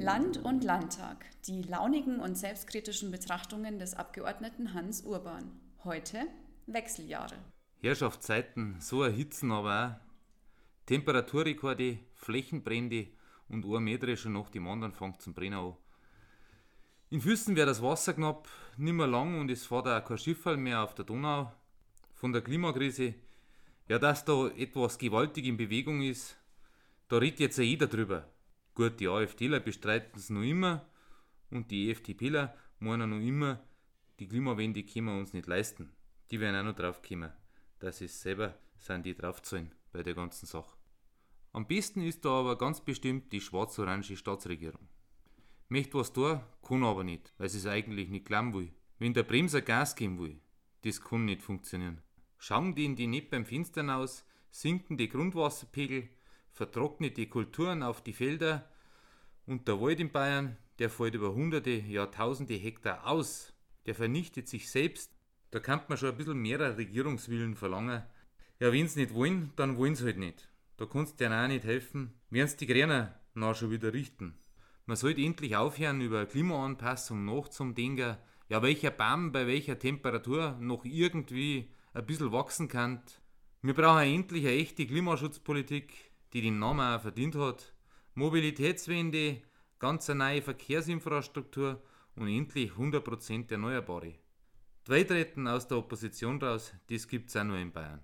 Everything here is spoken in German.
Land und Landtag. Die launigen und selbstkritischen Betrachtungen des Abgeordneten Hans Urban. Heute Wechseljahre. Herrschaftszeiten so erhitzen aber auch. Temperaturrekorde, Flächenbrände und Meter schon nach dem anderen fängt zum Brennen an. In Füssen wäre das Wasser knapp, nimmer lang und es fährt auch kein Schifffall mehr auf der Donau. Von der Klimakrise, ja, dass da etwas gewaltig in Bewegung ist, da redet jetzt ja jeder drüber. Gut, die AfDler bestreiten es noch immer und die FDPler meinen noch immer, die Klimawende können wir uns nicht leisten. Die werden auch noch drauf kommen, dass es selber sind, die draufzahlen bei der ganzen Sache. Am besten ist da aber ganz bestimmt die schwarz-orange Staatsregierung. Möchte was tun, kann aber nicht, weil sie es eigentlich nicht glauben will. Wenn der Bremser Gas geben will, das kann nicht funktionieren. Schauen die in die nicht beim Finstern aus, sinken die Grundwasserpegel, vertrocknete Kulturen auf die Felder und der Wald in Bayern, der fällt über hunderte, Jahrtausende Hektar aus. Der vernichtet sich selbst. Da kann man schon ein bisschen mehr Regierungswillen verlangen. Ja, wenn sie nicht wollen, dann wollen sie halt nicht. Da kannst du denen auch nicht helfen. Werden die Gräner nach schon wieder richten. Man sollte endlich aufhören, über Klimaanpassung nachzudenken. Ja, welcher Baum bei welcher Temperatur noch irgendwie ein bisschen wachsen kann. Wir brauchen endlich eine echte Klimaschutzpolitik, die den Namen auch verdient hat. Mobilitätswende, ganz eine neue Verkehrsinfrastruktur und endlich 100% Erneuerbare. Die Weitreten aus der Opposition raus, das gibt's auch nur in Bayern.